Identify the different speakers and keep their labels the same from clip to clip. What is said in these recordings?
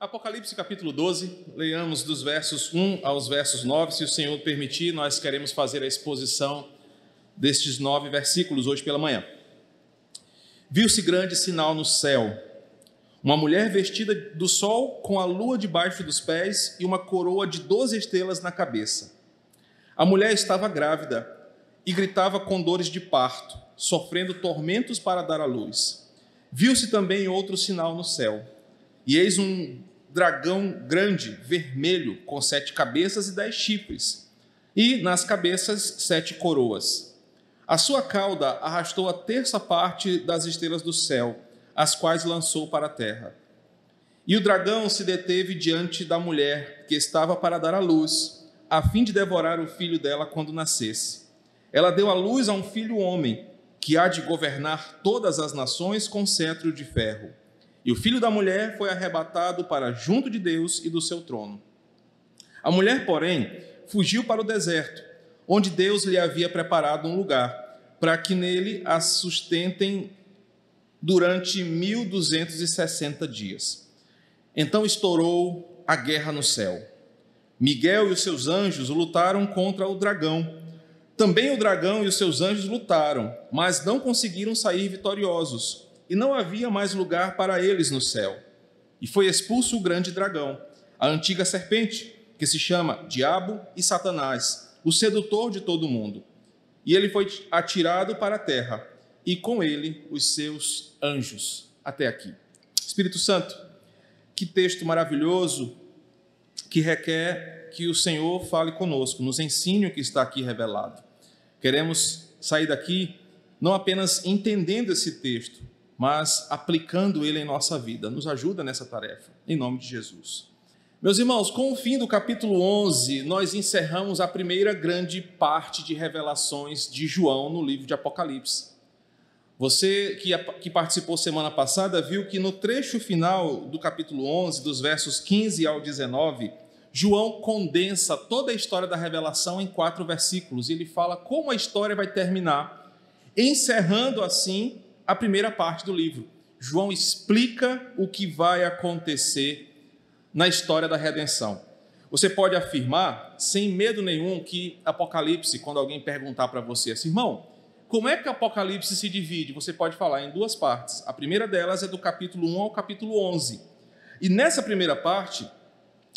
Speaker 1: Apocalipse capítulo 12, leiamos dos versos 1 aos versos 9. Se o Senhor permitir, nós queremos fazer a exposição destes nove versículos hoje pela manhã. Viu-se grande sinal no céu: uma mulher vestida do sol, com a lua debaixo dos pés e uma coroa de doze estrelas na cabeça. A mulher estava grávida e gritava com dores de parto, sofrendo tormentos para dar à luz. Viu-se também outro sinal no céu. E eis um dragão grande, vermelho, com sete cabeças e dez chifres, e nas cabeças sete coroas. A sua cauda arrastou a terça parte das estrelas do céu, as quais lançou para a terra. E o dragão se deteve diante da mulher que estava para dar à luz, a fim de devorar o filho dela quando nascesse. Ela deu à luz a um filho homem, que há de governar todas as nações com cetro de ferro. E o filho da mulher foi arrebatado para junto de Deus e do seu trono. A mulher, porém, fugiu para o deserto, onde Deus lhe havia preparado um lugar, para que nele a sustentem durante 1260 dias. Então estourou a guerra no céu. Miguel e os seus anjos lutaram contra o dragão. Também o dragão e os seus anjos lutaram, mas não conseguiram sair vitoriosos e não havia mais lugar para eles no céu. E foi expulso o grande dragão, a antiga serpente, que se chama Diabo e Satanás, o sedutor de todo mundo. E ele foi atirado para a terra, e com ele os seus anjos. Até aqui. Espírito Santo, que texto maravilhoso que requer que o Senhor fale conosco, nos ensine o que está aqui revelado. Queremos sair daqui não apenas entendendo esse texto, mas aplicando ele em nossa vida. Nos ajuda nessa tarefa, em nome de Jesus. Meus irmãos, com o fim do capítulo 11, nós encerramos a primeira grande parte de revelações de João no livro de Apocalipse. Você que, que participou semana passada viu que no trecho final do capítulo 11, dos versos 15 ao 19, João condensa toda a história da revelação em quatro versículos e ele fala como a história vai terminar, encerrando assim a primeira parte do livro. João explica o que vai acontecer na história da redenção. Você pode afirmar, sem medo nenhum, que Apocalipse, quando alguém perguntar para você assim, irmão, como é que Apocalipse se divide? Você pode falar em duas partes. A primeira delas é do capítulo 1 ao capítulo 11. E nessa primeira parte,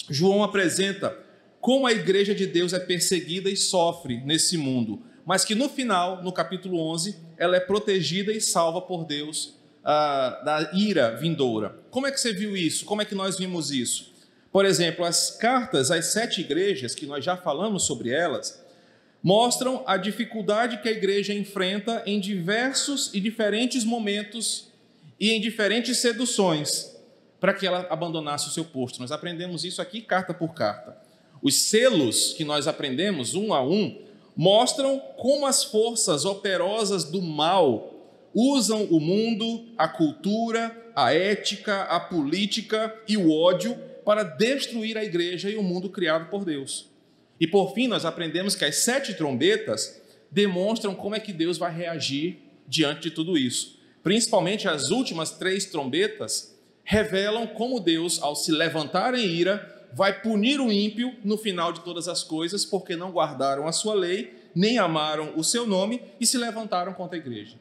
Speaker 1: João apresenta como a igreja de Deus é perseguida e sofre nesse mundo mas que no final, no capítulo 11, ela é protegida e salva por Deus ah, da ira vindoura. Como é que você viu isso? Como é que nós vimos isso? Por exemplo, as cartas às sete igrejas, que nós já falamos sobre elas, mostram a dificuldade que a igreja enfrenta em diversos e diferentes momentos e em diferentes seduções para que ela abandonasse o seu posto. Nós aprendemos isso aqui carta por carta. Os selos que nós aprendemos um a um mostram como as forças operosas do mal usam o mundo, a cultura, a ética, a política e o ódio para destruir a igreja e o mundo criado por Deus. E por fim, nós aprendemos que as sete trombetas demonstram como é que Deus vai reagir diante de tudo isso. Principalmente as últimas três trombetas revelam como Deus, ao se levantar em ira, vai punir o ímpio no final de todas as coisas, porque não guardaram a sua lei, nem amaram o seu nome e se levantaram contra a igreja.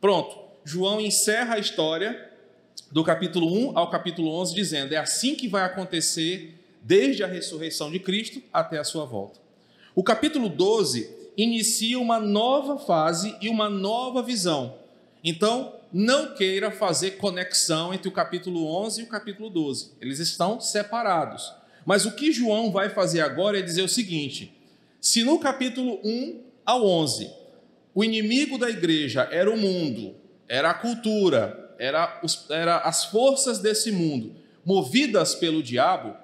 Speaker 1: Pronto, João encerra a história do capítulo 1 ao capítulo 11, dizendo: é assim que vai acontecer desde a ressurreição de Cristo até a sua volta. O capítulo 12 inicia uma nova fase e uma nova visão. Então, não queira fazer conexão entre o capítulo 11 e o capítulo 12. Eles estão separados. Mas o que João vai fazer agora é dizer o seguinte: se no capítulo 1 ao 11 o inimigo da igreja era o mundo, era a cultura, era, os, era as forças desse mundo movidas pelo diabo,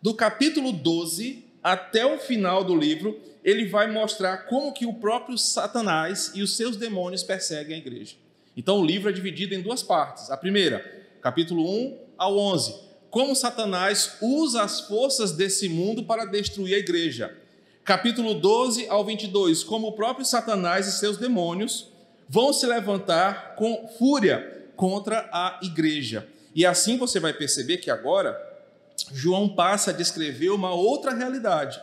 Speaker 1: do capítulo 12 até o final do livro, ele vai mostrar como que o próprio Satanás e os seus demônios perseguem a igreja. Então o livro é dividido em duas partes. A primeira, capítulo 1 ao 11, como Satanás usa as forças desse mundo para destruir a igreja. Capítulo 12 ao 22, como o próprio Satanás e seus demônios vão se levantar com fúria contra a igreja. E assim você vai perceber que agora João passa a descrever uma outra realidade.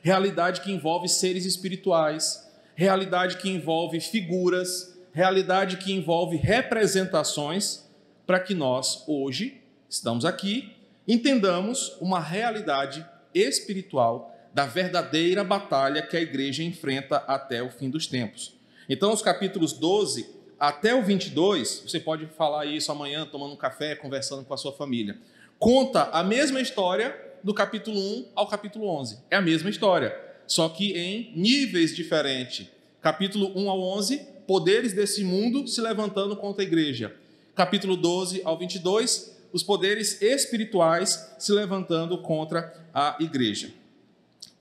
Speaker 1: Realidade que envolve seres espirituais, realidade que envolve figuras, realidade que envolve representações, para que nós, hoje, estamos aqui, entendamos uma realidade espiritual da verdadeira batalha que a igreja enfrenta até o fim dos tempos. Então, os capítulos 12 até o 22, você pode falar isso amanhã, tomando um café, conversando com a sua família. Conta a mesma história do capítulo 1 ao capítulo 11. É a mesma história, só que em níveis diferentes. Capítulo 1 ao 11, poderes desse mundo se levantando contra a igreja. Capítulo 12 ao 22, os poderes espirituais se levantando contra a igreja.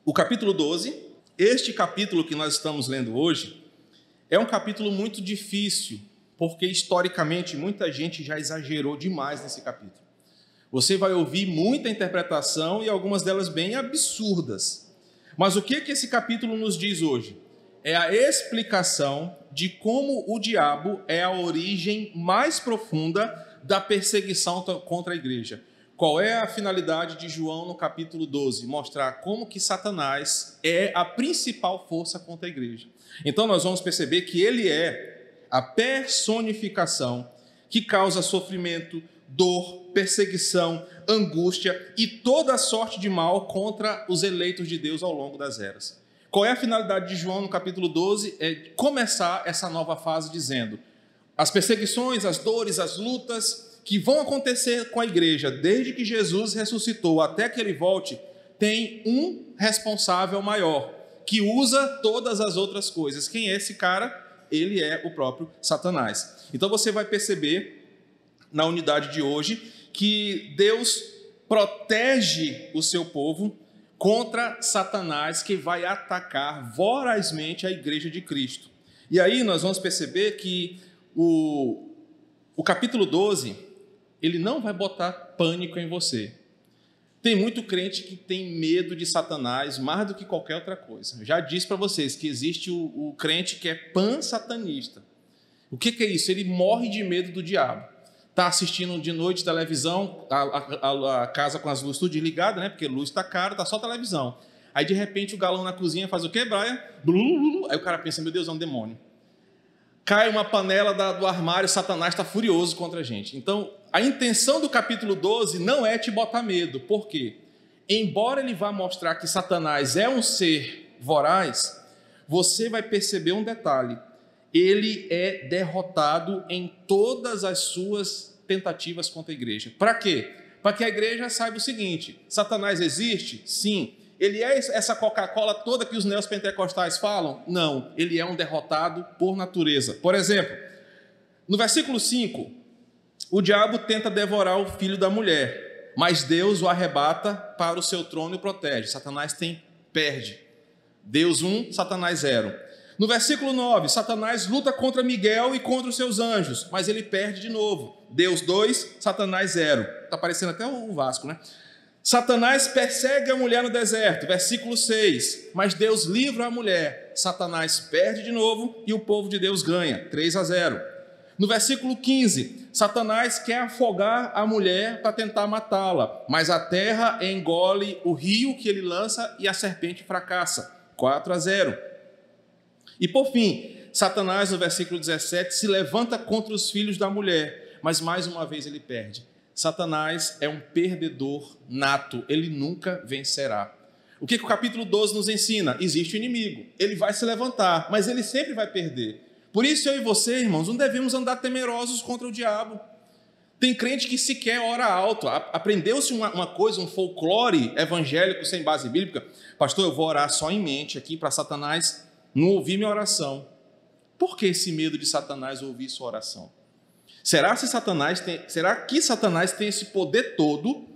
Speaker 1: O capítulo 12, este capítulo que nós estamos lendo hoje, é um capítulo muito difícil, porque historicamente muita gente já exagerou demais nesse capítulo. Você vai ouvir muita interpretação e algumas delas bem absurdas. Mas o que que esse capítulo nos diz hoje? É a explicação de como o diabo é a origem mais profunda da perseguição contra a igreja. Qual é a finalidade de João no capítulo 12? Mostrar como que Satanás é a principal força contra a igreja. Então nós vamos perceber que ele é a personificação que causa sofrimento, dor, perseguição, angústia e toda sorte de mal contra os eleitos de Deus ao longo das eras. Qual é a finalidade de João no capítulo 12? É começar essa nova fase dizendo: as perseguições, as dores, as lutas que vão acontecer com a igreja desde que Jesus ressuscitou até que ele volte, tem um responsável maior que usa todas as outras coisas. Quem é esse cara? Ele é o próprio Satanás. Então você vai perceber na unidade de hoje que Deus protege o seu povo contra Satanás que vai atacar vorazmente a igreja de Cristo. E aí nós vamos perceber que o, o capítulo 12, ele não vai botar pânico em você. Tem muito crente que tem medo de Satanás mais do que qualquer outra coisa. Eu já disse para vocês que existe o, o, crente que é pan-satanista. O que, que, é isso? Ele morre de medo do diabo. Está assistindo de noite televisão, a, a, a, casa com as luzes tudo desligada, né? Porque luz está caro, está só televisão. Aí de repente o galão na cozinha faz o quê, Brian? Aí o cara pensa, meu Deus, é um demônio cai uma panela da, do armário, Satanás está furioso contra a gente. Então, a intenção do capítulo 12 não é te botar medo, por quê? Embora ele vá mostrar que Satanás é um ser voraz, você vai perceber um detalhe: ele é derrotado em todas as suas tentativas contra a igreja. Para quê? Para que a igreja saiba o seguinte: Satanás existe? Sim. Ele é essa Coca-Cola toda que os neopentecostais falam? Não, ele é um derrotado por natureza. Por exemplo, no versículo 5, o diabo tenta devorar o filho da mulher, mas Deus o arrebata para o seu trono e protege. Satanás tem perde. Deus 1, um, Satanás 0. No versículo 9, Satanás luta contra Miguel e contra os seus anjos, mas ele perde de novo. Deus 2, Satanás 0. Está parecendo até o Vasco, né? Satanás persegue a mulher no deserto, versículo 6. Mas Deus livra a mulher. Satanás perde de novo e o povo de Deus ganha, 3 a 0. No versículo 15, Satanás quer afogar a mulher para tentar matá-la, mas a terra engole o rio que ele lança e a serpente fracassa, 4 a 0. E por fim, Satanás, no versículo 17, se levanta contra os filhos da mulher, mas mais uma vez ele perde. Satanás é um perdedor nato, ele nunca vencerá. O que, que o capítulo 12 nos ensina? Existe o inimigo, ele vai se levantar, mas ele sempre vai perder. Por isso eu e você, irmãos, não devemos andar temerosos contra o diabo. Tem crente que sequer ora alto. Aprendeu-se uma, uma, coisa, um folclore evangélico sem base bíblica. Pastor, eu vou orar só em mente aqui para Satanás não ouvir minha oração. Por que esse medo de Satanás ouvir sua oração? Será, se Satanás tem, será que Satanás tem esse poder todo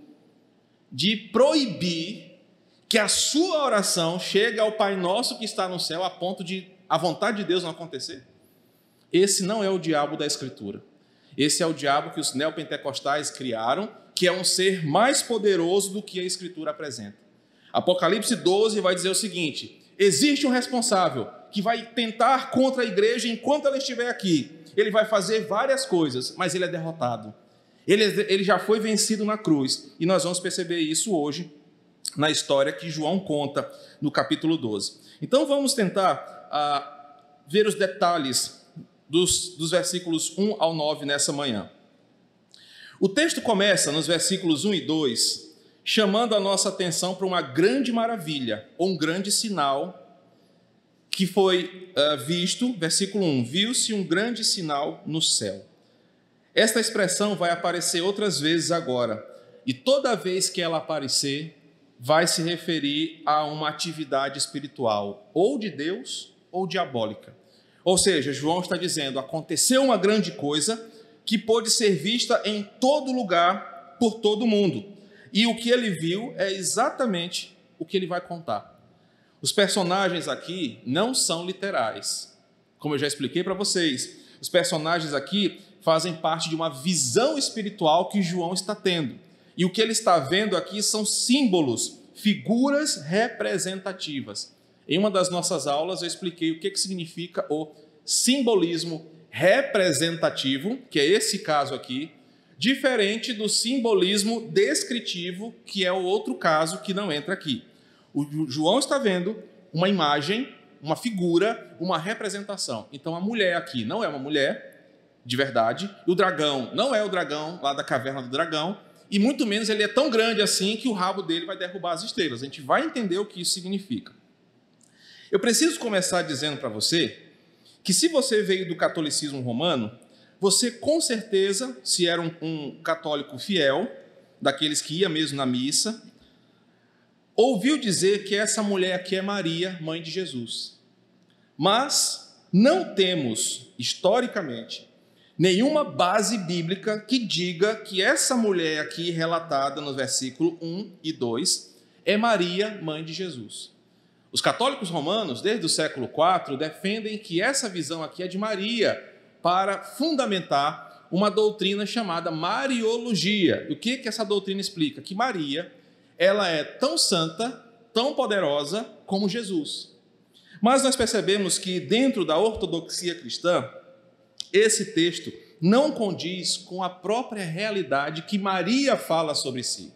Speaker 1: de proibir que a sua oração chegue ao Pai Nosso que está no céu a ponto de a vontade de Deus não acontecer? Esse não é o diabo da Escritura. Esse é o diabo que os neopentecostais criaram, que é um ser mais poderoso do que a Escritura apresenta. Apocalipse 12 vai dizer o seguinte: existe um responsável que vai tentar contra a igreja enquanto ela estiver aqui ele vai fazer várias coisas, mas ele é derrotado. Ele, ele já foi vencido na cruz. E nós vamos perceber isso hoje na história que João conta no capítulo 12. Então vamos tentar ah, ver os detalhes dos, dos versículos 1 ao 9 nessa manhã. O texto começa nos versículos 1 e 2, chamando a nossa atenção para uma grande maravilha, ou um grande sinal que foi uh, visto, versículo 1: viu-se um grande sinal no céu. Esta expressão vai aparecer outras vezes agora, e toda vez que ela aparecer, vai se referir a uma atividade espiritual, ou de Deus ou diabólica. Ou seja, João está dizendo: aconteceu uma grande coisa que pôde ser vista em todo lugar, por todo mundo. E o que ele viu é exatamente o que ele vai contar. Os personagens aqui não são literais. Como eu já expliquei para vocês, os personagens aqui fazem parte de uma visão espiritual que João está tendo. E o que ele está vendo aqui são símbolos, figuras representativas. Em uma das nossas aulas eu expliquei o que, que significa o simbolismo representativo, que é esse caso aqui, diferente do simbolismo descritivo, que é o outro caso que não entra aqui. O João está vendo uma imagem, uma figura, uma representação. Então a mulher aqui não é uma mulher de verdade, o dragão não é o dragão lá da caverna do dragão, e muito menos ele é tão grande assim que o rabo dele vai derrubar as estrelas. A gente vai entender o que isso significa. Eu preciso começar dizendo para você que se você veio do catolicismo romano, você com certeza, se era um, um católico fiel, daqueles que ia mesmo na missa, ouviu dizer que essa mulher aqui é Maria, mãe de Jesus. Mas não temos, historicamente, nenhuma base bíblica que diga que essa mulher aqui relatada no versículo 1 e 2 é Maria, mãe de Jesus. Os católicos romanos, desde o século IV, defendem que essa visão aqui é de Maria para fundamentar uma doutrina chamada Mariologia. O que, que essa doutrina explica? Que Maria ela é tão santa, tão poderosa como Jesus. Mas nós percebemos que dentro da ortodoxia cristã, esse texto não condiz com a própria realidade que Maria fala sobre si.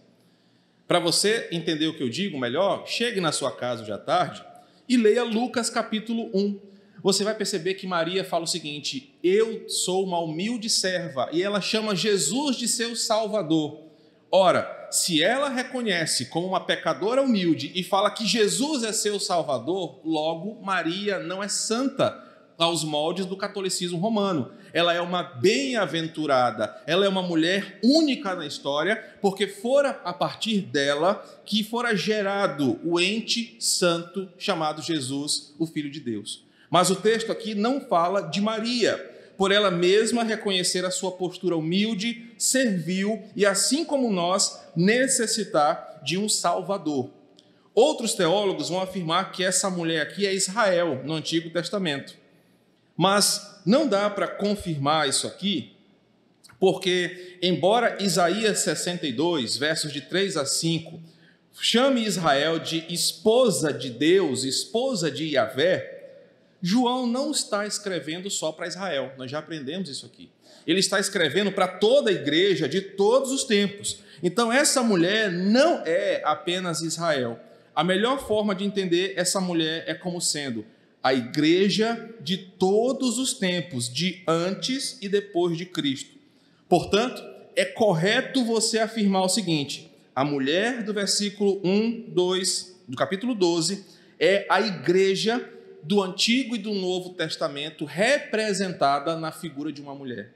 Speaker 1: Para você entender o que eu digo melhor, chegue na sua casa hoje à tarde e leia Lucas capítulo 1. Você vai perceber que Maria fala o seguinte: Eu sou uma humilde serva, e ela chama Jesus de seu Salvador. Ora, se ela reconhece como uma pecadora humilde e fala que Jesus é seu Salvador, logo Maria não é santa aos moldes do catolicismo romano. Ela é uma bem-aventurada, ela é uma mulher única na história, porque fora a partir dela que fora gerado o ente santo chamado Jesus, o Filho de Deus. Mas o texto aqui não fala de Maria por ela mesma reconhecer a sua postura humilde, servil e, assim como nós, necessitar de um Salvador. Outros teólogos vão afirmar que essa mulher aqui é Israel no Antigo Testamento. Mas não dá para confirmar isso aqui, porque, embora Isaías 62, versos de 3 a 5, chame Israel de esposa de Deus, esposa de Yahvé, João não está escrevendo só para Israel, nós já aprendemos isso aqui. Ele está escrevendo para toda a igreja de todos os tempos. Então, essa mulher não é apenas Israel. A melhor forma de entender essa mulher é como sendo a igreja de todos os tempos, de antes e depois de Cristo. Portanto, é correto você afirmar o seguinte: a mulher do versículo 1, 2, do capítulo 12, é a igreja do Antigo e do Novo Testamento representada na figura de uma mulher.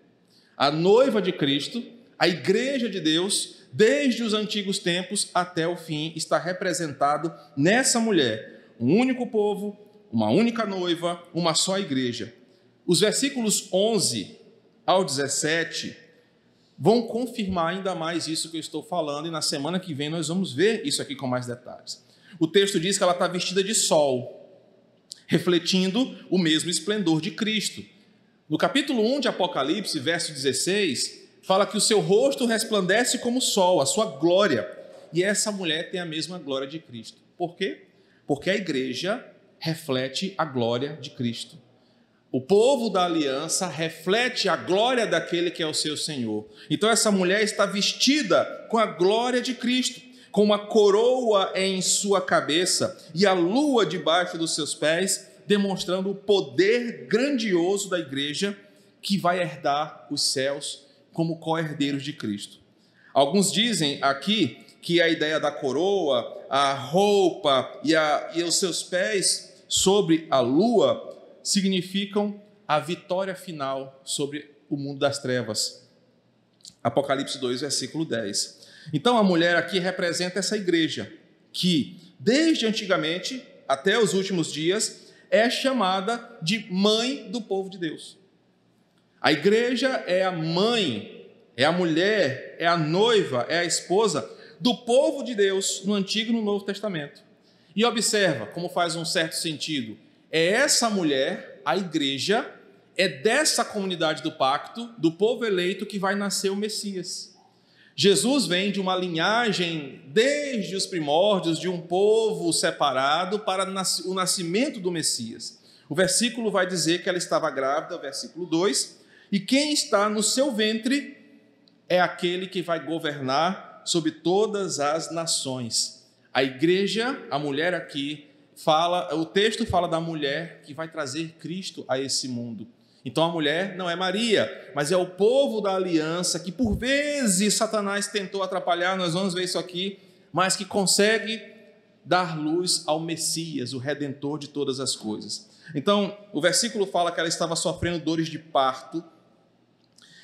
Speaker 1: A noiva de Cristo, a igreja de Deus, desde os antigos tempos até o fim, está representado nessa mulher. Um único povo, uma única noiva, uma só igreja. Os versículos 11 ao 17 vão confirmar ainda mais isso que eu estou falando, e na semana que vem nós vamos ver isso aqui com mais detalhes. O texto diz que ela está vestida de sol refletindo o mesmo esplendor de Cristo. No capítulo 1 de Apocalipse, verso 16, fala que o seu rosto resplandece como o sol, a sua glória. E essa mulher tem a mesma glória de Cristo. Por quê? Porque a igreja reflete a glória de Cristo. O povo da aliança reflete a glória daquele que é o seu Senhor. Então, essa mulher está vestida com a glória de Cristo, com uma coroa em sua cabeça e a lua debaixo dos seus pés, demonstrando o poder grandioso da igreja que vai herdar os céus como co-herdeiros de Cristo. Alguns dizem aqui que a ideia da coroa, a roupa e, a, e os seus pés sobre a lua significam a vitória final sobre o mundo das trevas. Apocalipse 2, versículo 10. Então a mulher aqui representa essa igreja que, desde antigamente até os últimos dias, é chamada de mãe do povo de Deus. A igreja é a mãe, é a mulher, é a noiva, é a esposa do povo de Deus no Antigo e no Novo Testamento. E observa como faz um certo sentido é essa mulher, a igreja, é dessa comunidade do pacto, do povo eleito, que vai nascer o Messias. Jesus vem de uma linhagem, desde os primórdios, de um povo separado para o nascimento do Messias. O versículo vai dizer que ela estava grávida, versículo 2, e quem está no seu ventre é aquele que vai governar sobre todas as nações. A igreja, a mulher aqui, fala, o texto fala da mulher que vai trazer Cristo a esse mundo. Então a mulher não é Maria, mas é o povo da aliança que por vezes Satanás tentou atrapalhar, nós vamos ver isso aqui, mas que consegue dar luz ao Messias, o redentor de todas as coisas. Então, o versículo fala que ela estava sofrendo dores de parto.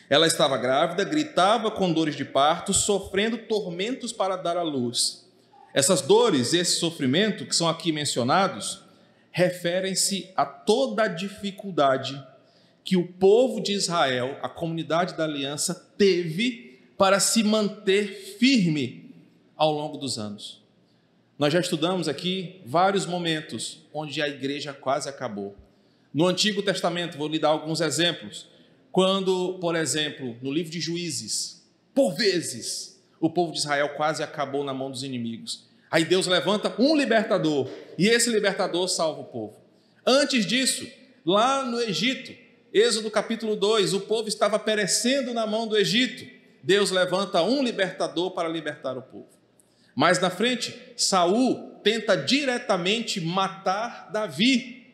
Speaker 1: Ela estava grávida, gritava com dores de parto, sofrendo tormentos para dar à luz. Essas dores, esse sofrimento que são aqui mencionados, referem-se a toda a dificuldade que o povo de Israel, a comunidade da aliança, teve para se manter firme ao longo dos anos. Nós já estudamos aqui vários momentos onde a igreja quase acabou. No Antigo Testamento, vou lhe dar alguns exemplos. Quando, por exemplo, no livro de Juízes, por vezes, o povo de Israel quase acabou na mão dos inimigos. Aí Deus levanta um libertador e esse libertador salva o povo. Antes disso, lá no Egito, Êxodo capítulo 2, o povo estava perecendo na mão do Egito. Deus levanta um libertador para libertar o povo. Mais na frente, Saul tenta diretamente matar Davi,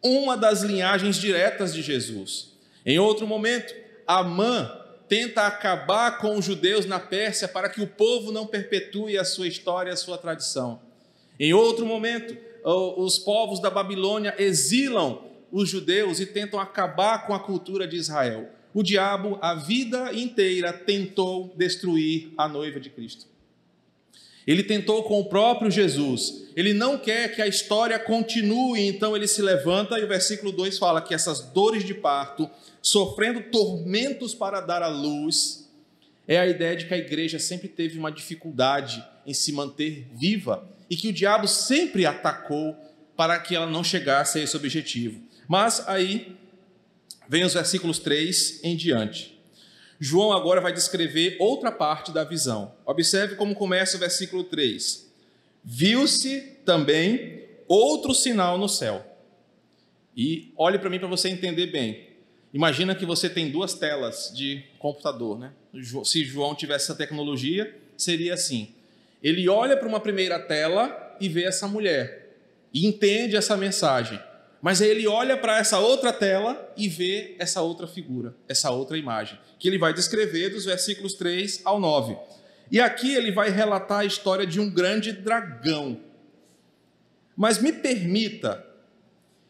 Speaker 1: uma das linhagens diretas de Jesus. Em outro momento, Amã tenta acabar com os judeus na Pérsia para que o povo não perpetue a sua história, a sua tradição. Em outro momento, os povos da Babilônia exilam os judeus e tentam acabar com a cultura de Israel. O diabo, a vida inteira, tentou destruir a noiva de Cristo. Ele tentou com o próprio Jesus. Ele não quer que a história continue, então ele se levanta e o versículo 2 fala que essas dores de parto sofrendo tormentos para dar à luz, é a ideia de que a igreja sempre teve uma dificuldade em se manter viva e que o diabo sempre atacou para que ela não chegasse a esse objetivo. Mas aí vem os versículos 3 em diante. João agora vai descrever outra parte da visão. Observe como começa o versículo 3. Viu-se também outro sinal no céu. E olhe para mim para você entender bem. Imagina que você tem duas telas de computador, né? Se João tivesse essa tecnologia, seria assim: ele olha para uma primeira tela e vê essa mulher e entende essa mensagem. Mas aí ele olha para essa outra tela e vê essa outra figura, essa outra imagem, que ele vai descrever dos versículos 3 ao 9. E aqui ele vai relatar a história de um grande dragão. Mas me permita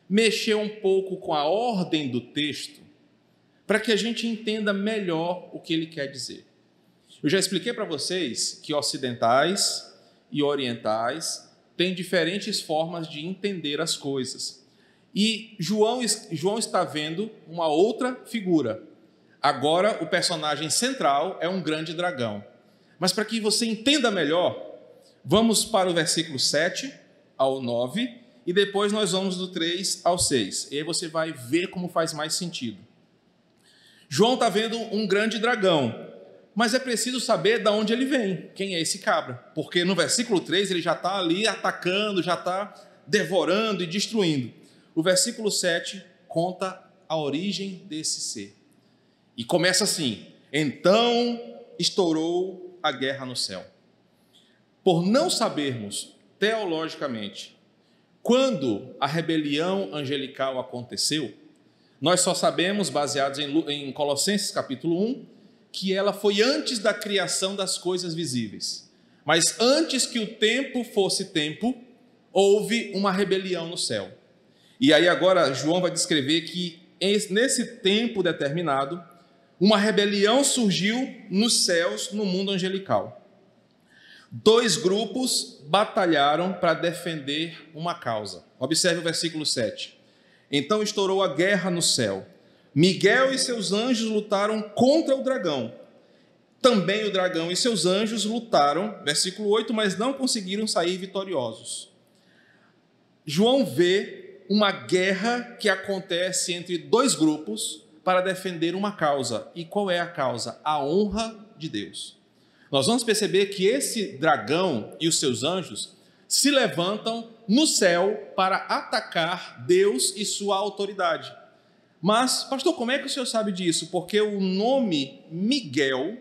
Speaker 1: mexer um pouco com a ordem do texto para que a gente entenda melhor o que ele quer dizer. Eu já expliquei para vocês que ocidentais e orientais têm diferentes formas de entender as coisas. E João, João está vendo uma outra figura. Agora, o personagem central é um grande dragão. Mas para que você entenda melhor, vamos para o versículo 7 ao 9 e depois nós vamos do 3 ao 6. E aí você vai ver como faz mais sentido. João está vendo um grande dragão, mas é preciso saber de onde ele vem, quem é esse cabra, porque no versículo 3 ele já está ali atacando, já está devorando e destruindo. O versículo 7 conta a origem desse ser. E começa assim: então estourou a guerra no céu. Por não sabermos teologicamente quando a rebelião angelical aconteceu, nós só sabemos, baseados em Colossenses capítulo 1, que ela foi antes da criação das coisas visíveis. Mas antes que o tempo fosse tempo, houve uma rebelião no céu. E aí agora João vai descrever que nesse tempo determinado, uma rebelião surgiu nos céus, no mundo angelical. Dois grupos batalharam para defender uma causa. Observe o versículo 7. Então estourou a guerra no céu. Miguel e seus anjos lutaram contra o dragão. Também o dragão e seus anjos lutaram, versículo 8, mas não conseguiram sair vitoriosos. João vê uma guerra que acontece entre dois grupos para defender uma causa. E qual é a causa? A honra de Deus. Nós vamos perceber que esse dragão e os seus anjos se levantam no céu para atacar Deus e sua autoridade. Mas, pastor, como é que o senhor sabe disso? Porque o nome Miguel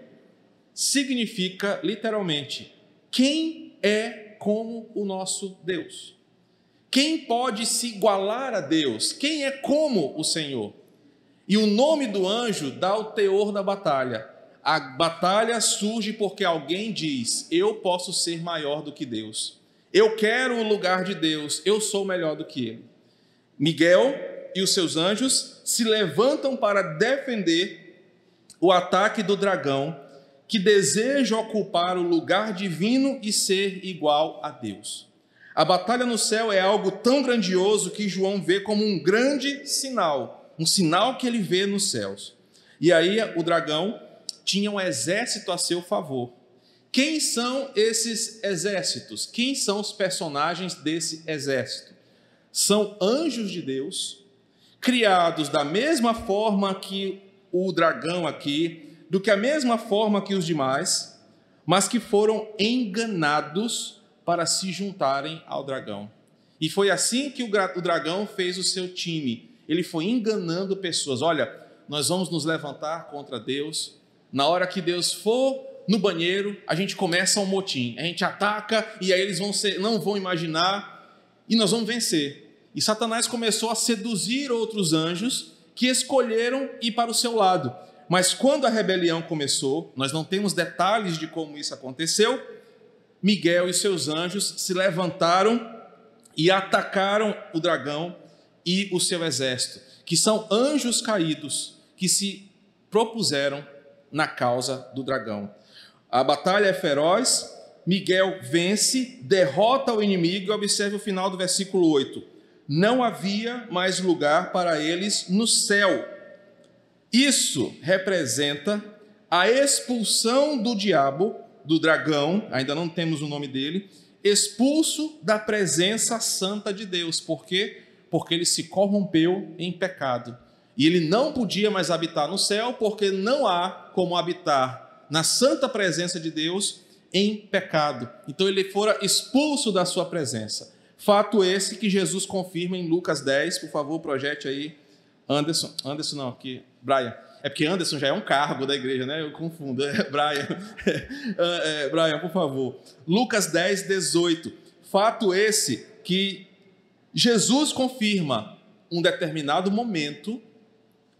Speaker 1: significa literalmente quem é como o nosso Deus. Quem pode se igualar a Deus? Quem é como o Senhor? E o nome do anjo dá o teor da batalha. A batalha surge porque alguém diz: Eu posso ser maior do que Deus. Eu quero o lugar de Deus. Eu sou melhor do que ele. Miguel e os seus anjos se levantam para defender o ataque do dragão que deseja ocupar o lugar divino e ser igual a Deus. A batalha no céu é algo tão grandioso que João vê como um grande sinal um sinal que ele vê nos céus. E aí o dragão tinha um exército a seu favor. Quem são esses exércitos? Quem são os personagens desse exército? São anjos de Deus, criados da mesma forma que o dragão aqui, do que a mesma forma que os demais, mas que foram enganados para se juntarem ao dragão. E foi assim que o dragão fez o seu time ele foi enganando pessoas. Olha, nós vamos nos levantar contra Deus. Na hora que Deus for no banheiro, a gente começa um motim. A gente ataca e aí eles vão ser, não vão imaginar e nós vamos vencer. E Satanás começou a seduzir outros anjos que escolheram ir para o seu lado. Mas quando a rebelião começou, nós não temos detalhes de como isso aconteceu. Miguel e seus anjos se levantaram e atacaram o dragão e o seu exército, que são anjos caídos que se propuseram na causa do dragão. A batalha é feroz, Miguel vence, derrota o inimigo e observe o final do versículo 8. Não havia mais lugar para eles no céu. Isso representa a expulsão do diabo, do dragão, ainda não temos o nome dele, expulso da presença santa de Deus. Por quê? porque ele se corrompeu em pecado. E ele não podia mais habitar no céu, porque não há como habitar na santa presença de Deus em pecado. Então ele fora expulso da sua presença. Fato esse que Jesus confirma em Lucas 10, por favor, projete aí. Anderson, Anderson não, aqui, Brian. É porque Anderson já é um cargo da igreja, né? Eu confundo. É Brian. É, é, Brian, por favor. Lucas 10, 18. Fato esse que Jesus confirma um determinado momento,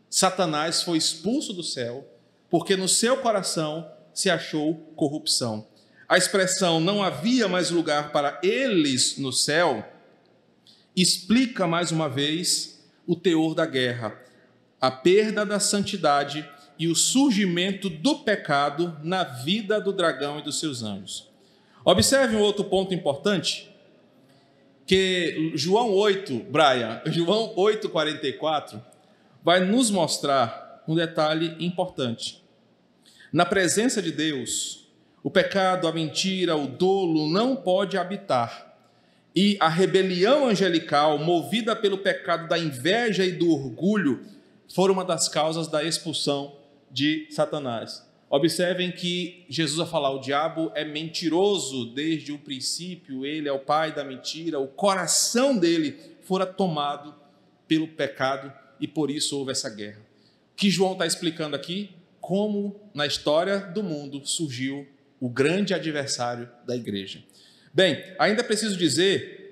Speaker 1: Satanás foi expulso do céu, porque no seu coração se achou corrupção. A expressão não havia mais lugar para eles no céu explica mais uma vez o teor da guerra, a perda da santidade e o surgimento do pecado na vida do dragão e dos seus anjos. Observe um outro ponto importante que João 8, Brian, João 8:44 vai nos mostrar um detalhe importante. Na presença de Deus, o pecado, a mentira, o dolo não pode habitar. E a rebelião angelical, movida pelo pecado da inveja e do orgulho, foram uma das causas da expulsão de Satanás. Observem que Jesus vai falar: o diabo é mentiroso desde o princípio, ele é o pai da mentira, o coração dele fora tomado pelo pecado e por isso houve essa guerra. O que João está explicando aqui? Como na história do mundo surgiu o grande adversário da igreja. Bem, ainda preciso dizer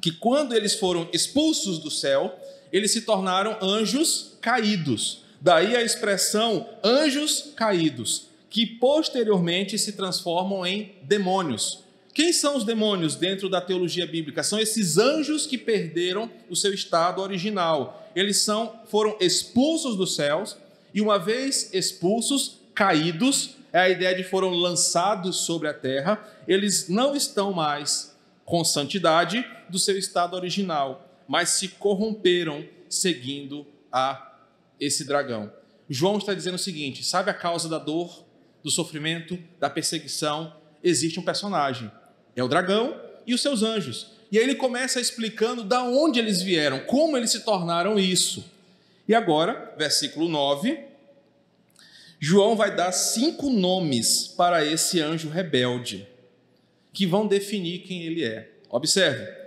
Speaker 1: que quando eles foram expulsos do céu, eles se tornaram anjos caídos. Daí a expressão anjos caídos, que posteriormente se transformam em demônios. Quem são os demônios dentro da teologia bíblica? São esses anjos que perderam o seu estado original. Eles são, foram expulsos dos céus e, uma vez expulsos, caídos, é a ideia de foram lançados sobre a terra, eles não estão mais com santidade do seu estado original, mas se corromperam seguindo a esse dragão. João está dizendo o seguinte: sabe a causa da dor, do sofrimento, da perseguição? Existe um personagem, é o dragão e os seus anjos. E aí ele começa explicando da onde eles vieram, como eles se tornaram isso. E agora, versículo 9, João vai dar cinco nomes para esse anjo rebelde, que vão definir quem ele é. Observe.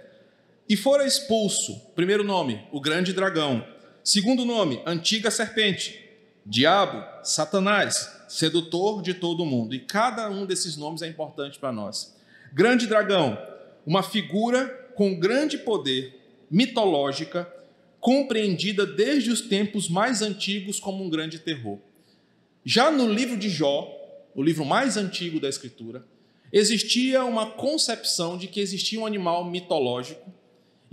Speaker 1: E fora expulso, primeiro nome, o grande dragão. Segundo nome, antiga serpente. Diabo, Satanás, sedutor de todo mundo. E cada um desses nomes é importante para nós. Grande dragão, uma figura com grande poder, mitológica, compreendida desde os tempos mais antigos como um grande terror. Já no livro de Jó, o livro mais antigo da Escritura, existia uma concepção de que existia um animal mitológico,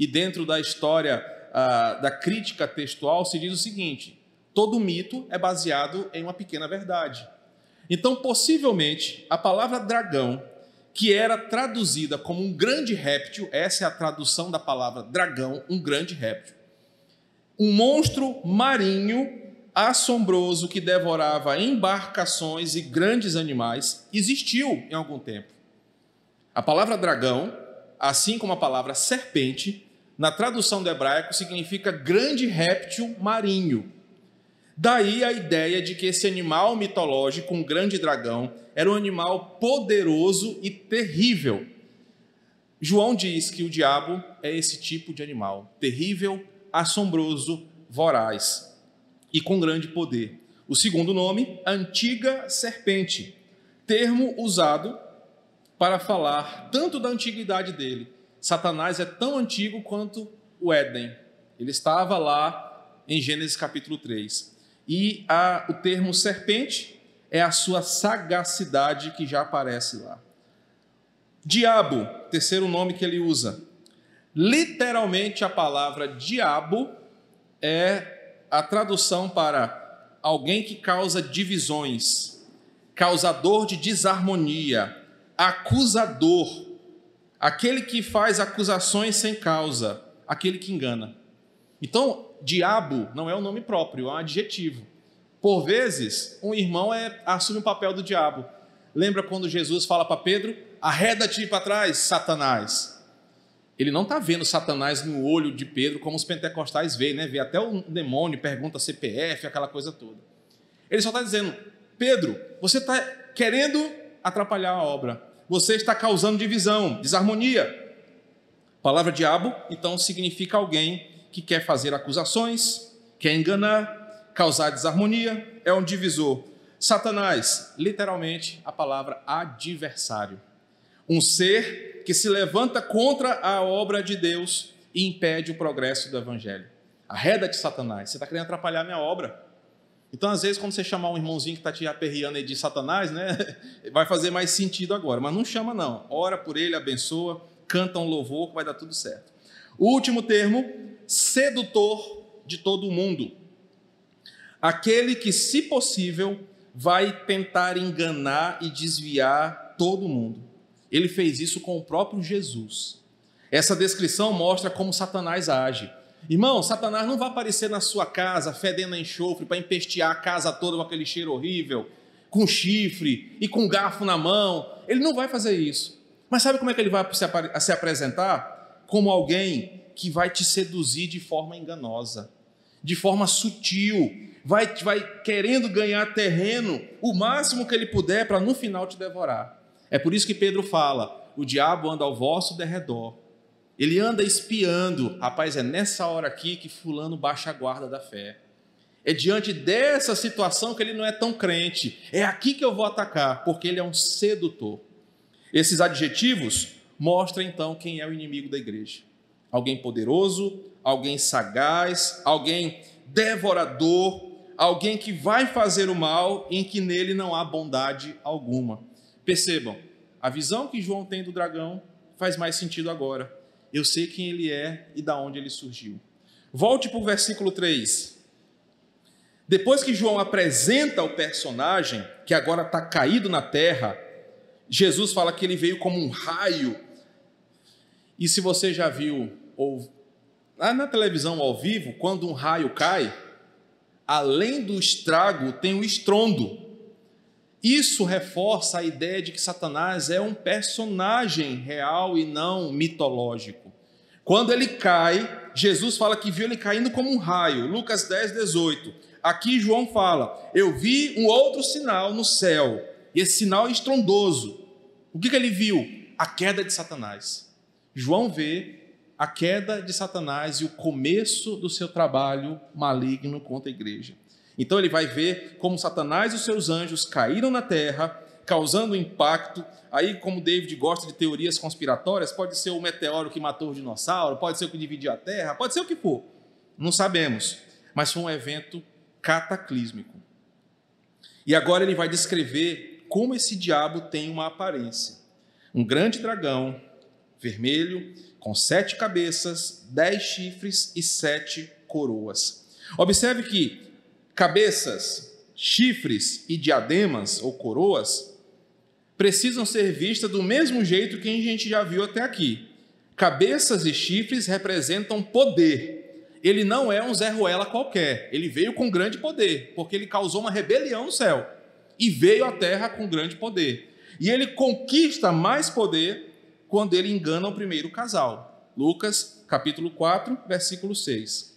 Speaker 1: e dentro da história uh, da crítica textual se diz o seguinte: todo mito é baseado em uma pequena verdade. Então, possivelmente, a palavra dragão, que era traduzida como um grande réptil, essa é a tradução da palavra dragão, um grande réptil, um monstro marinho assombroso que devorava embarcações e grandes animais existiu em algum tempo. A palavra dragão, assim como a palavra serpente, na tradução do hebraico significa grande réptil marinho. Daí a ideia de que esse animal mitológico, um grande dragão, era um animal poderoso e terrível. João diz que o diabo é esse tipo de animal, terrível, assombroso, voraz e com grande poder. O segundo nome, antiga serpente, termo usado para falar tanto da antiguidade dele. Satanás é tão antigo quanto o Éden. Ele estava lá em Gênesis capítulo 3. E a, o termo serpente é a sua sagacidade que já aparece lá. Diabo, terceiro nome que ele usa. Literalmente a palavra diabo é a tradução para alguém que causa divisões, causador de desarmonia, acusador, aquele que faz acusações sem causa, aquele que engana. Então, diabo não é um nome próprio, é um adjetivo. Por vezes, um irmão é, assume o papel do diabo. Lembra quando Jesus fala para Pedro: arreda-te para trás, Satanás. Ele não está vendo Satanás no olho de Pedro como os pentecostais veem, né? Vê até o demônio, pergunta CPF, aquela coisa toda. Ele só está dizendo: Pedro, você está querendo atrapalhar a obra. Você está causando divisão, desarmonia. A palavra diabo, então, significa alguém que quer fazer acusações, quer enganar, causar desarmonia, é um divisor. Satanás, literalmente, a palavra adversário. Um ser que se levanta contra a obra de Deus e impede o progresso do Evangelho. Arreda-te, Satanás, você está querendo atrapalhar minha obra. Então, às vezes, quando você chamar um irmãozinho que está te aperreando de Satanás, né, vai fazer mais sentido agora. Mas não chama, não. Ora por ele, abençoa, canta um louvor, vai dar tudo certo. O último termo, sedutor de todo mundo. Aquele que, se possível, vai tentar enganar e desviar todo mundo. Ele fez isso com o próprio Jesus. Essa descrição mostra como Satanás age. Irmão, Satanás não vai aparecer na sua casa fedendo enxofre para empestear a casa toda com aquele cheiro horrível, com chifre e com garfo na mão. Ele não vai fazer isso. Mas sabe como é que ele vai se apresentar? Como alguém que vai te seduzir de forma enganosa, de forma sutil, vai, vai querendo ganhar terreno o máximo que ele puder para no final te devorar. É por isso que Pedro fala: o diabo anda ao vosso derredor, Ele anda espiando. Rapaz, é nessa hora aqui que Fulano baixa a guarda da fé. É diante dessa situação que ele não é tão crente. É aqui que eu vou atacar, porque ele é um sedutor. Esses adjetivos mostram então quem é o inimigo da igreja: alguém poderoso, alguém sagaz, alguém devorador, alguém que vai fazer o mal em que nele não há bondade alguma. Percebam, a visão que João tem do dragão faz mais sentido agora. Eu sei quem ele é e da onde ele surgiu. Volte para o versículo 3. Depois que João apresenta o personagem, que agora está caído na terra, Jesus fala que ele veio como um raio. E se você já viu, ou na televisão ao vivo, quando um raio cai, além do estrago, tem o estrondo. Isso reforça a ideia de que Satanás é um personagem real e não mitológico. Quando ele cai, Jesus fala que viu ele caindo como um raio. Lucas 10, 18. Aqui João fala: Eu vi um outro sinal no céu, e esse sinal é estrondoso. O que, que ele viu? A queda de Satanás. João vê a queda de Satanás e o começo do seu trabalho maligno contra a igreja. Então ele vai ver como Satanás e os seus anjos caíram na terra, causando impacto. Aí, como David gosta de teorias conspiratórias, pode ser o meteoro que matou o dinossauro, pode ser o que dividiu a terra, pode ser o que for. Não sabemos. Mas foi um evento cataclísmico. E agora ele vai descrever como esse diabo tem uma aparência. Um grande dragão, vermelho, com sete cabeças, dez chifres e sete coroas. Observe que cabeças, chifres e diademas ou coroas precisam ser vistas do mesmo jeito que a gente já viu até aqui. Cabeças e chifres representam poder, ele não é um Zé Ruela qualquer. Ele veio com grande poder, porque ele causou uma rebelião no céu e veio à terra com grande poder. E ele conquista mais poder quando ele engana o primeiro casal. Lucas, capítulo 4, versículo 6.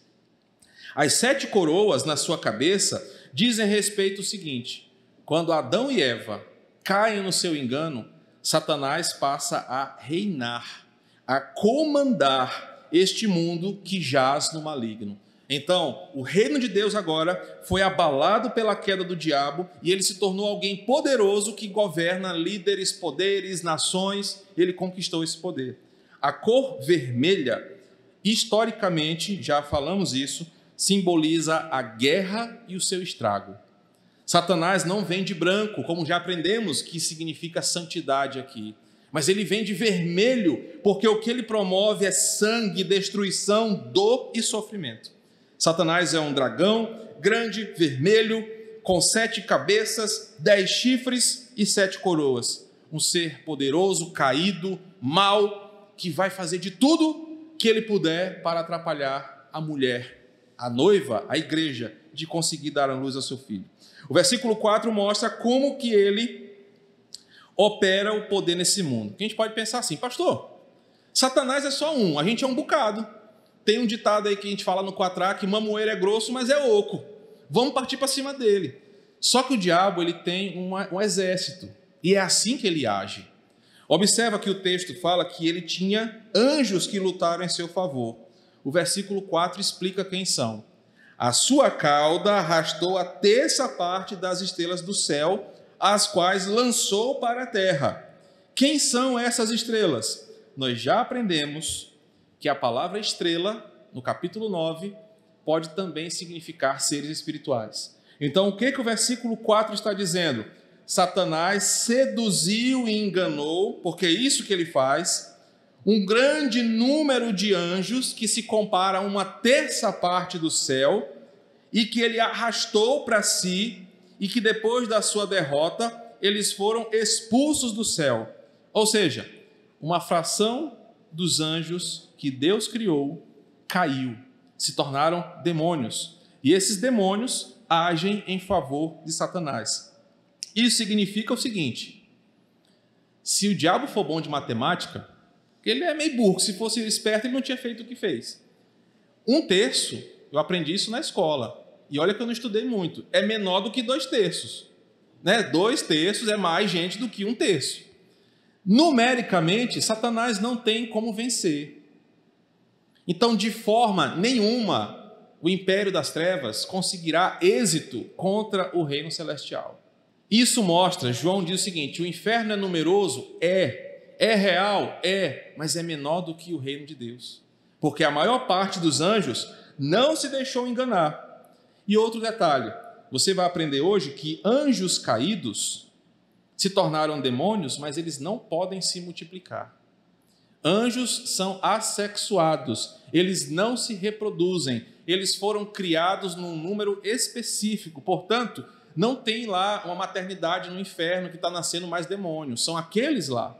Speaker 1: As sete coroas na sua cabeça dizem respeito ao seguinte: quando Adão e Eva caem no seu engano, Satanás passa a reinar, a comandar este mundo que jaz no maligno. Então, o reino de Deus agora foi abalado pela queda do diabo e ele se tornou alguém poderoso que governa líderes, poderes, nações, ele conquistou esse poder. A cor vermelha, historicamente, já falamos isso, simboliza a guerra e o seu estrago. Satanás não vem de branco, como já aprendemos que significa santidade aqui mas ele vem de vermelho, porque o que ele promove é sangue, destruição, dor e sofrimento. Satanás é um dragão grande, vermelho, com sete cabeças, dez chifres e sete coroas. Um ser poderoso, caído, mau, que vai fazer de tudo que ele puder para atrapalhar a mulher, a noiva, a igreja, de conseguir dar a luz ao seu filho. O versículo 4 mostra como que ele opera o poder nesse mundo. a gente pode pensar assim, pastor, Satanás é só um, a gente é um bocado. Tem um ditado aí que a gente fala no quatrá que mamoeiro é grosso, mas é oco. Vamos partir para cima dele. Só que o diabo ele tem um exército e é assim que ele age. Observa que o texto fala que ele tinha anjos que lutaram em seu favor. O versículo 4 explica quem são. A sua cauda arrastou a terça parte das estrelas do céu as quais lançou para a terra. Quem são essas estrelas? Nós já aprendemos que a palavra estrela, no capítulo 9, pode também significar seres espirituais. Então, o que, que o versículo 4 está dizendo? Satanás seduziu e enganou, porque é isso que ele faz, um grande número de anjos que se compara a uma terça parte do céu e que ele arrastou para si e que depois da sua derrota eles foram expulsos do céu. Ou seja, uma fração dos anjos que Deus criou caiu, se tornaram demônios. E esses demônios agem em favor de Satanás. Isso significa o seguinte: se o diabo for bom de matemática, ele é meio burro, se fosse esperto, ele não tinha feito o que fez. Um terço, eu aprendi isso na escola, e olha que eu não estudei muito, é menor do que dois terços. Né? Dois terços é mais gente do que um terço. Numericamente, Satanás não tem como vencer. Então, de forma nenhuma, o império das trevas conseguirá êxito contra o reino celestial. Isso mostra, João diz o seguinte: o inferno é numeroso? É. É real? É. Mas é menor do que o reino de Deus. Porque a maior parte dos anjos não se deixou enganar. E outro detalhe: você vai aprender hoje que anjos caídos se tornaram demônios, mas eles não podem se multiplicar. Anjos são assexuados, eles não se reproduzem, eles foram criados num número específico, portanto, não tem lá uma maternidade no inferno que está nascendo mais demônios, são aqueles lá.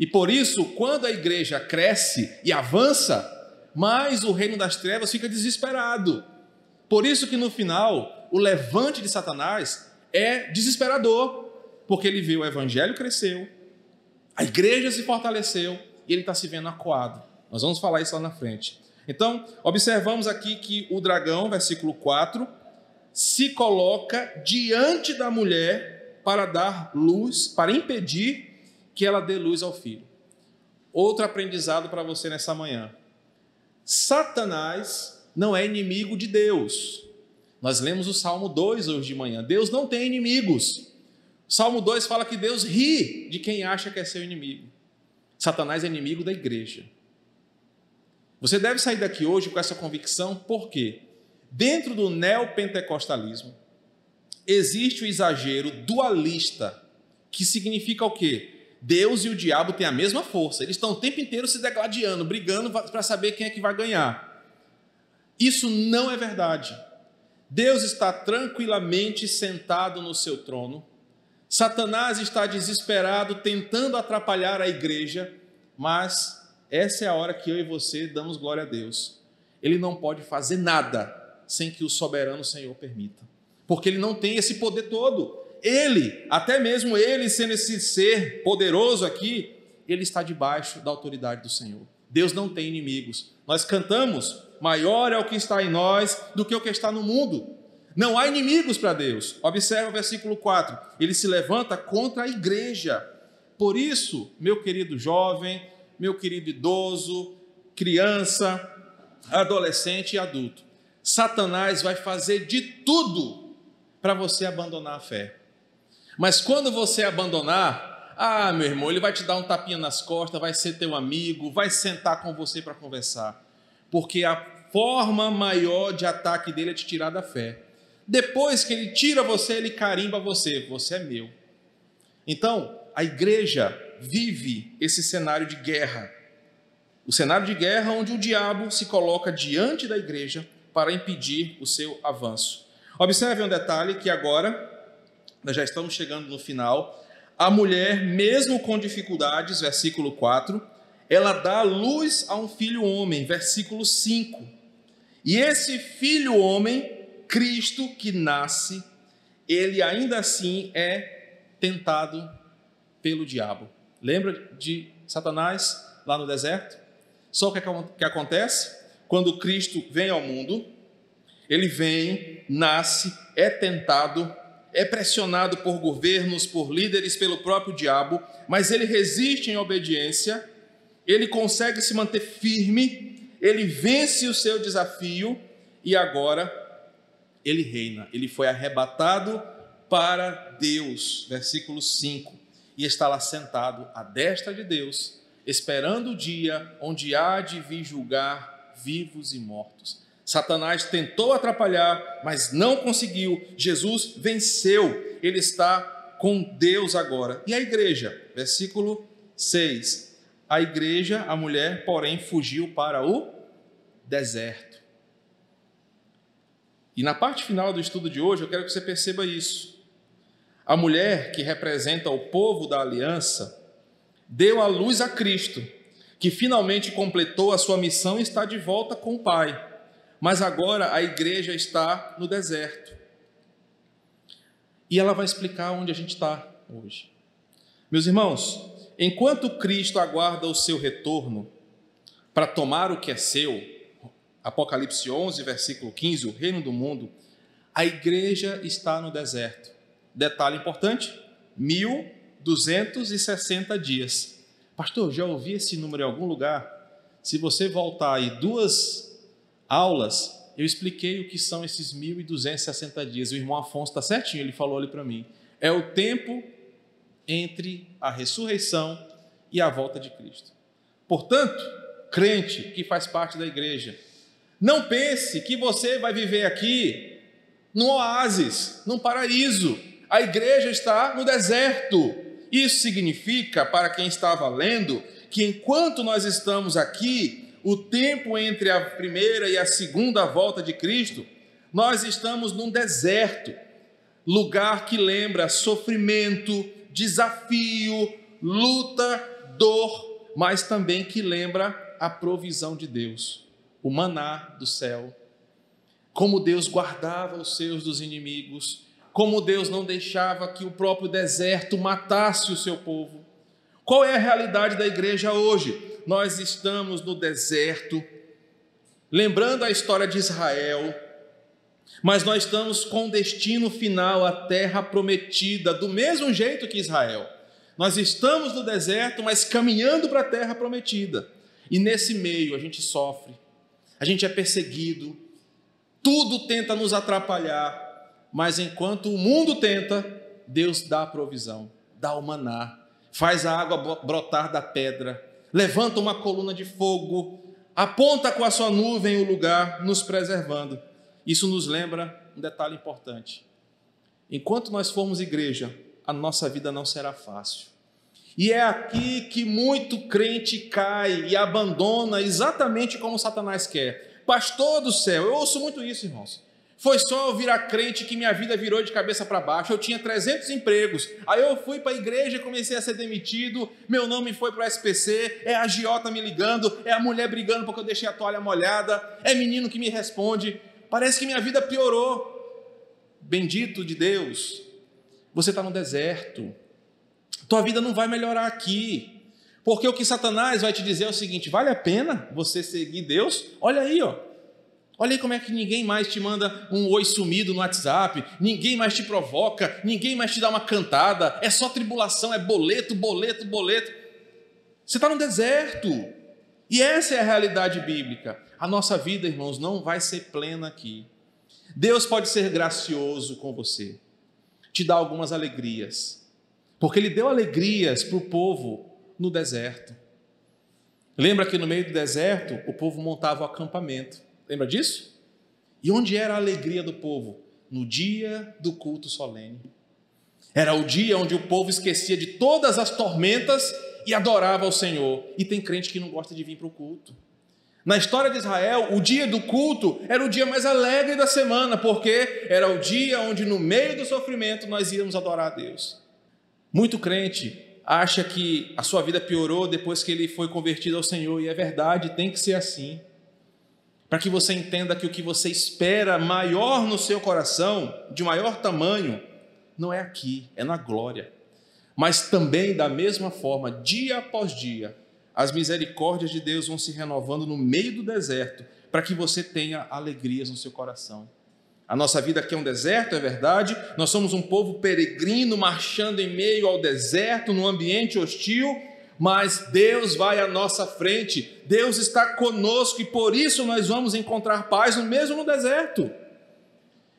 Speaker 1: E por isso, quando a igreja cresce e avança, mais o reino das trevas fica desesperado. Por isso que no final, o levante de Satanás é desesperador, porque ele vê o evangelho cresceu, a igreja se fortaleceu, e ele está se vendo acuado. Nós vamos falar isso lá na frente. Então, observamos aqui que o dragão, versículo 4, se coloca diante da mulher para dar luz, para impedir que ela dê luz ao filho. Outro aprendizado para você nessa manhã. Satanás não é inimigo de Deus. Nós lemos o Salmo 2 hoje de manhã. Deus não tem inimigos. O Salmo 2 fala que Deus ri de quem acha que é seu inimigo. Satanás é inimigo da igreja. Você deve sair daqui hoje com essa convicção, porque dentro do neopentecostalismo existe o exagero dualista, que significa o quê? Deus e o diabo têm a mesma força, eles estão o tempo inteiro se degladiando, brigando para saber quem é que vai ganhar. Isso não é verdade. Deus está tranquilamente sentado no seu trono, Satanás está desesperado, tentando atrapalhar a igreja, mas essa é a hora que eu e você damos glória a Deus. Ele não pode fazer nada sem que o soberano Senhor permita, porque ele não tem esse poder todo. Ele, até mesmo ele sendo esse ser poderoso aqui, ele está debaixo da autoridade do Senhor. Deus não tem inimigos. Nós cantamos: maior é o que está em nós do que o que está no mundo. Não há inimigos para Deus. Observa o versículo 4. Ele se levanta contra a igreja. Por isso, meu querido jovem, meu querido idoso, criança, adolescente e adulto, Satanás vai fazer de tudo para você abandonar a fé. Mas quando você abandonar, ah, meu irmão, ele vai te dar um tapinha nas costas, vai ser teu amigo, vai sentar com você para conversar. Porque a forma maior de ataque dele é te tirar da fé. Depois que ele tira você, ele carimba você, você é meu. Então, a igreja vive esse cenário de guerra. O cenário de guerra onde o diabo se coloca diante da igreja para impedir o seu avanço. Observe um detalhe que agora, nós já estamos chegando no final, a mulher, mesmo com dificuldades, versículo 4, ela dá luz a um filho homem, versículo 5. E esse filho homem Cristo que nasce, ele ainda assim é tentado pelo diabo. Lembra de Satanás lá no deserto? Só o que, que acontece? Quando Cristo vem ao mundo, ele vem, nasce, é tentado, é pressionado por governos, por líderes, pelo próprio diabo, mas ele resiste em obediência, ele consegue se manter firme, ele vence o seu desafio e agora ele reina, ele foi arrebatado para Deus, versículo 5, e está lá sentado à destra de Deus, esperando o dia onde há de vir julgar vivos e mortos. Satanás tentou atrapalhar, mas não conseguiu. Jesus venceu, ele está com Deus agora. E a igreja? Versículo 6. A igreja, a mulher, porém, fugiu para o deserto. E na parte final do estudo de hoje, eu quero que você perceba isso. A mulher que representa o povo da aliança deu a luz a Cristo, que finalmente completou a sua missão e está de volta com o Pai. Mas agora a igreja está no deserto. E ela vai explicar onde a gente está hoje. Meus irmãos, enquanto Cristo aguarda o seu retorno para tomar o que é seu, Apocalipse 11, versículo 15, o reino do mundo, a igreja está no deserto. Detalhe importante: 1260 dias. Pastor, já ouvi esse número em algum lugar? Se você voltar aí duas aulas, eu expliquei o que são esses 1.260 dias. O irmão Afonso está certinho, ele falou ali para mim. É o tempo entre a ressurreição e a volta de Cristo. Portanto, crente que faz parte da igreja, não pense que você vai viver aqui num oásis, num paraíso. A igreja está no deserto. Isso significa, para quem estava lendo, que enquanto nós estamos aqui, o tempo entre a primeira e a segunda volta de Cristo, nós estamos num deserto, lugar que lembra sofrimento, desafio, luta, dor, mas também que lembra a provisão de Deus, o maná do céu, como Deus guardava os seus dos inimigos, como Deus não deixava que o próprio deserto matasse o seu povo. Qual é a realidade da igreja hoje? Nós estamos no deserto, lembrando a história de Israel, mas nós estamos com destino final à terra prometida, do mesmo jeito que Israel. Nós estamos no deserto, mas caminhando para a terra prometida. E nesse meio a gente sofre, a gente é perseguido, tudo tenta nos atrapalhar, mas enquanto o mundo tenta, Deus dá a provisão, dá o maná, faz a água brotar da pedra, levanta uma coluna de fogo, aponta com a sua nuvem o lugar, nos preservando. Isso nos lembra um detalhe importante. Enquanto nós formos igreja, a nossa vida não será fácil. E é aqui que muito crente cai e abandona exatamente como Satanás quer. Pastor do céu, eu ouço muito isso, irmãos. Foi só eu virar crente que minha vida virou de cabeça para baixo. Eu tinha 300 empregos. Aí eu fui para a igreja e comecei a ser demitido. Meu nome foi para o SPC. É a Giota me ligando. É a mulher brigando porque eu deixei a toalha molhada. É menino que me responde. Parece que minha vida piorou. Bendito de Deus. Você está no deserto. Tua vida não vai melhorar aqui. Porque o que Satanás vai te dizer é o seguinte: vale a pena você seguir Deus? Olha aí, ó. Olha aí como é que ninguém mais te manda um oi sumido no WhatsApp, ninguém mais te provoca, ninguém mais te dá uma cantada, é só tribulação, é boleto, boleto, boleto. Você está no deserto. E essa é a realidade bíblica. A nossa vida, irmãos, não vai ser plena aqui. Deus pode ser gracioso com você, te dar algumas alegrias, porque Ele deu alegrias para o povo no deserto. Lembra que no meio do deserto o povo montava o acampamento. Lembra disso? E onde era a alegria do povo? No dia do culto solene. Era o dia onde o povo esquecia de todas as tormentas e adorava ao Senhor. E tem crente que não gosta de vir para o culto. Na história de Israel, o dia do culto era o dia mais alegre da semana, porque era o dia onde, no meio do sofrimento, nós íamos adorar a Deus. Muito crente acha que a sua vida piorou depois que ele foi convertido ao Senhor, e é verdade, tem que ser assim para que você entenda que o que você espera maior no seu coração, de maior tamanho, não é aqui, é na glória. Mas também, da mesma forma, dia após dia, as misericórdias de Deus vão se renovando no meio do deserto, para que você tenha alegrias no seu coração. A nossa vida aqui é um deserto, é verdade. Nós somos um povo peregrino marchando em meio ao deserto, num ambiente hostil, mas Deus vai à nossa frente, Deus está conosco e por isso nós vamos encontrar paz mesmo no deserto.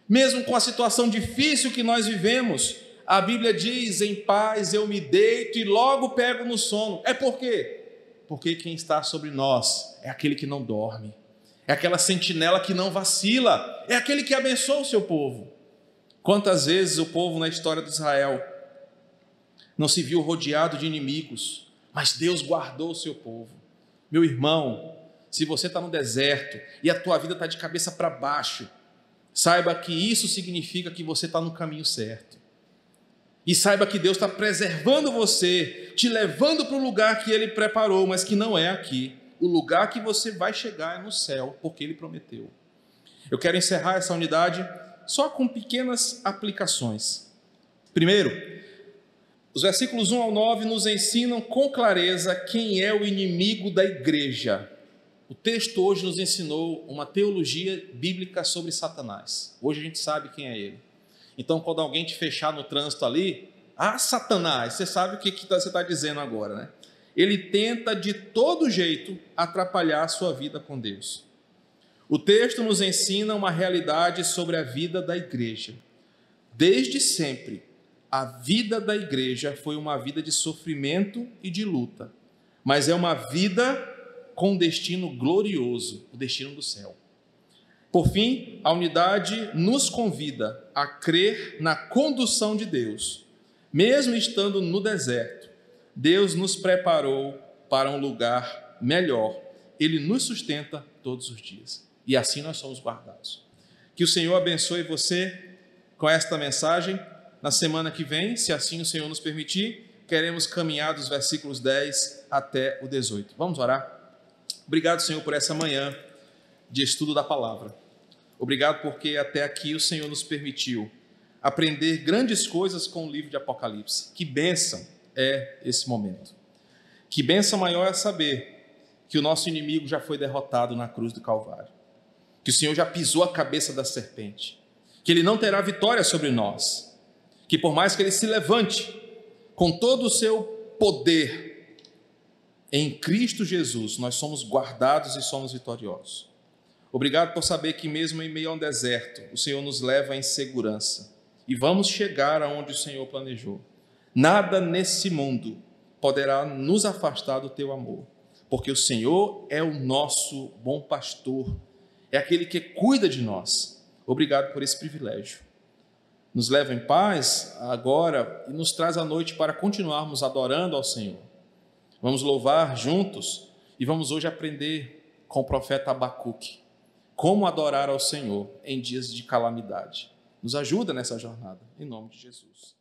Speaker 1: Mesmo com a situação difícil que nós vivemos, a Bíblia diz: em paz eu me deito e logo pego no sono. É por quê? Porque quem está sobre nós é aquele que não dorme, é aquela sentinela que não vacila, é aquele que abençoa o seu povo. Quantas vezes o povo na história de Israel não se viu rodeado de inimigos, mas Deus guardou o seu povo. Meu irmão, se você está no deserto e a tua vida está de cabeça para baixo, saiba que isso significa que você está no caminho certo. E saiba que Deus está preservando você, te levando para o lugar que Ele preparou, mas que não é aqui. O lugar que você vai chegar é no céu, porque Ele prometeu. Eu quero encerrar essa unidade só com pequenas aplicações. Primeiro, os versículos 1 ao 9 nos ensinam com clareza quem é o inimigo da igreja. O texto hoje nos ensinou uma teologia bíblica sobre Satanás. Hoje a gente sabe quem é ele. Então, quando alguém te fechar no trânsito ali, ah, Satanás, você sabe o que, que você está dizendo agora, né? ele tenta de todo jeito atrapalhar a sua vida com Deus. O texto nos ensina uma realidade sobre a vida da igreja. Desde sempre, a vida da igreja foi uma vida de sofrimento e de luta, mas é uma vida com destino glorioso, o destino do céu. Por fim, a unidade nos convida a crer na condução de Deus. Mesmo estando no deserto, Deus nos preparou para um lugar melhor. Ele nos sustenta todos os dias. E assim nós somos guardados. Que o Senhor abençoe você com esta mensagem. Na semana que vem, se assim o Senhor nos permitir, queremos caminhar dos versículos 10 até o 18. Vamos orar? Obrigado, Senhor, por essa manhã de estudo da palavra. Obrigado porque até aqui o Senhor nos permitiu aprender grandes coisas com o livro de Apocalipse. Que bênção é esse momento. Que bênção maior é saber que o nosso inimigo já foi derrotado na cruz do Calvário. Que o Senhor já pisou a cabeça da serpente. Que ele não terá vitória sobre nós. Que por mais que ele se levante com todo o seu poder, em Cristo Jesus nós somos guardados e somos vitoriosos. Obrigado por saber que, mesmo em meio a um deserto, o Senhor nos leva em segurança e vamos chegar aonde o Senhor planejou. Nada nesse mundo poderá nos afastar do teu amor, porque o Senhor é o nosso bom pastor, é aquele que cuida de nós. Obrigado por esse privilégio. Nos leva em paz agora e nos traz a noite para continuarmos adorando ao Senhor. Vamos louvar juntos e vamos hoje aprender com o profeta Abacuque como adorar ao Senhor em dias de calamidade. Nos ajuda nessa jornada, em nome de Jesus.